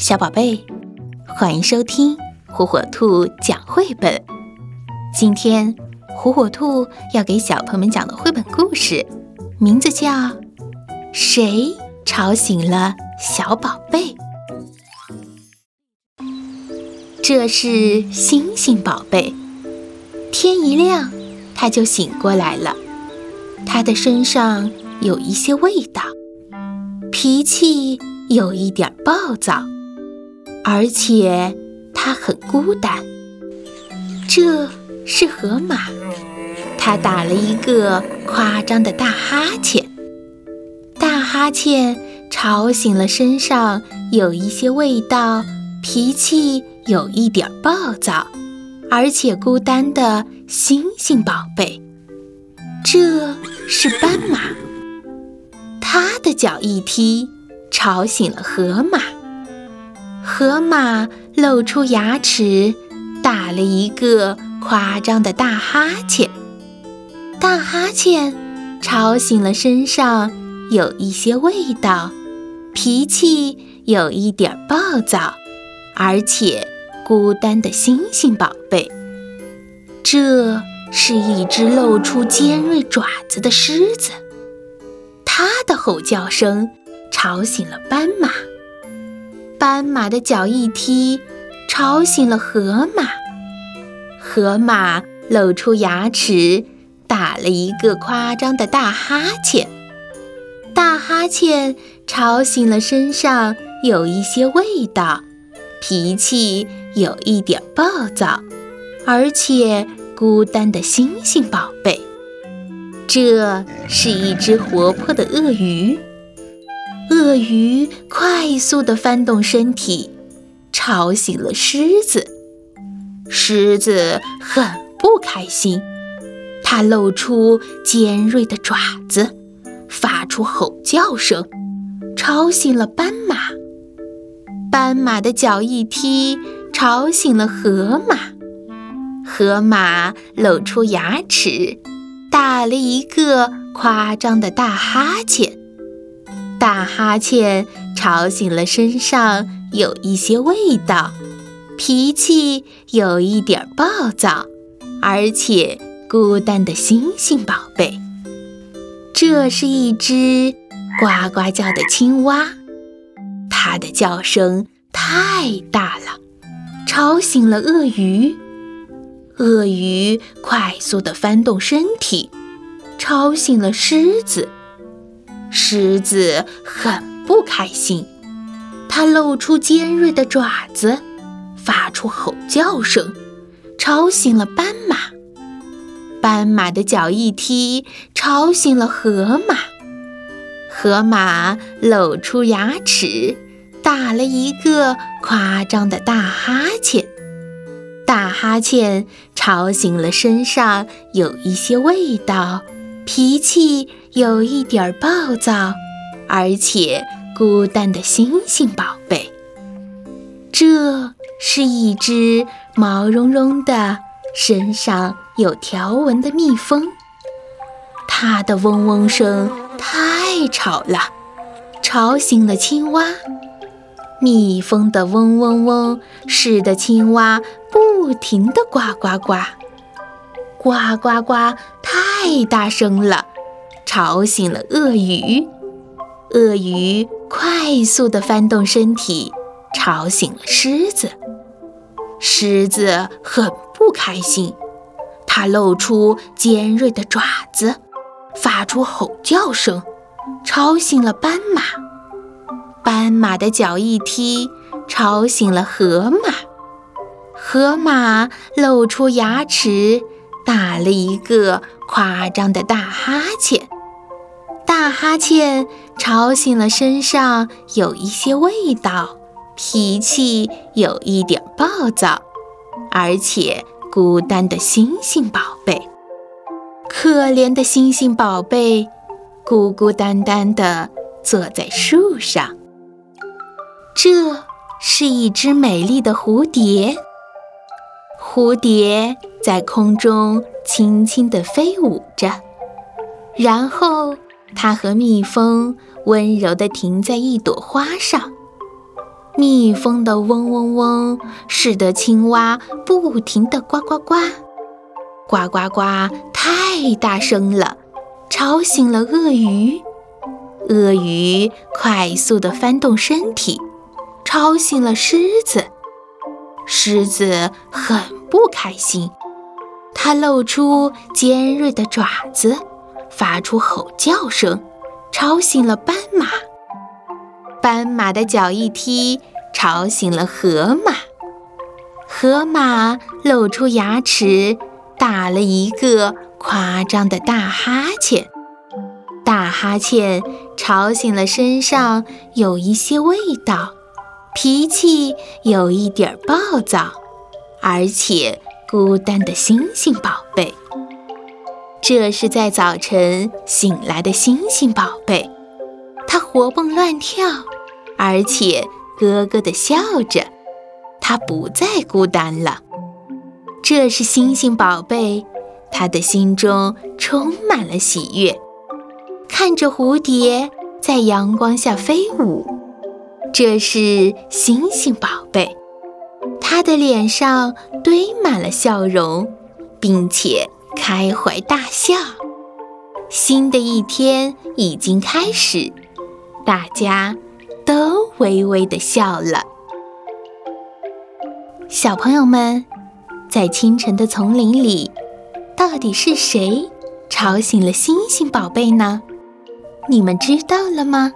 小宝贝，欢迎收听火火兔讲绘本。今天，火火兔要给小朋友们讲的绘本故事，名字叫《谁吵醒了小宝贝》。这是星星宝贝，天一亮，他就醒过来了。他的身上有一些味道，脾气有一点暴躁。而且它很孤单。这是河马，它打了一个夸张的大哈欠。大哈欠吵醒了身上有一些味道、脾气有一点暴躁，而且孤单的星星宝贝。这是斑马，它的脚一踢，吵醒了河马。河马露出牙齿，打了一个夸张的大哈欠。大哈欠吵醒了身上有一些味道、脾气有一点暴躁，而且孤单的星星宝贝。这是一只露出尖锐爪子的狮子，它的吼叫声吵醒了斑马。斑马的脚一踢，吵醒了河马。河马露出牙齿，打了一个夸张的大哈欠。大哈欠吵醒了身上有一些味道、脾气有一点暴躁，而且孤单的星星宝贝。这是一只活泼的鳄鱼。鳄鱼快速地翻动身体，吵醒了狮子。狮子很不开心，它露出尖锐的爪子，发出吼叫声，吵醒了斑马。斑马的脚一踢，吵醒了河马。河马露出牙齿，打了一个夸张的大哈欠。大哈欠吵醒了身上有一些味道、脾气有一点暴躁，而且孤单的星星宝贝。这是一只呱呱叫的青蛙，它的叫声太大了，吵醒了鳄鱼。鳄鱼快速地翻动身体，吵醒了狮子。狮子很不开心，它露出尖锐的爪子，发出吼叫声，吵醒了斑马。斑马的脚一踢，吵醒了河马。河马露出牙齿，打了一个夸张的大哈欠。大哈欠吵醒了身上有一些味道。脾气有一点暴躁，而且孤单的星星宝贝。这是一只毛茸茸的、身上有条纹的蜜蜂，它的嗡嗡声太吵了，吵醒了青蛙。蜜蜂的嗡嗡嗡使得青蛙不停地呱呱呱。呱呱呱！太大声了，吵醒了鳄鱼。鳄鱼快速地翻动身体，吵醒了狮子。狮子很不开心，它露出尖锐的爪子，发出吼叫声，吵醒了斑马。斑马的脚一踢，吵醒了河马。河马露出牙齿。打了一个夸张的大哈欠，大哈欠吵醒了身上有一些味道、脾气有一点暴躁，而且孤单的星星宝贝。可怜的星星宝贝，孤孤单单地坐在树上。这是一只美丽的蝴蝶。蝴蝶在空中轻轻地飞舞着，然后它和蜜蜂温柔地停在一朵花上。蜜蜂的嗡嗡嗡，使得青蛙不停地呱呱呱，呱呱呱太大声了，吵醒了鳄鱼。鳄鱼快速地翻动身体，吵醒了狮子。狮子很不开心，它露出尖锐的爪子，发出吼叫声，吵醒了斑马。斑马的脚一踢，吵醒了河马。河马露出牙齿，打了一个夸张的大哈欠。大哈欠吵醒了身上有一些味道、脾气有一点暴躁，而且孤单的星星宝贝。这是在早晨醒来的星星宝贝，它活蹦乱跳，而且咯咯地笑着。它不再孤单了。这是星星宝贝，它的心中充满了喜悦。看着蝴蝶在阳光下飞舞，这是星星宝贝，他的脸上堆满了笑容，并且开怀大笑。新的一天已经开始，大家都微微的笑了。小朋友们，在清晨的丛林里，到底是谁吵醒了星星宝贝呢？你们知道了吗？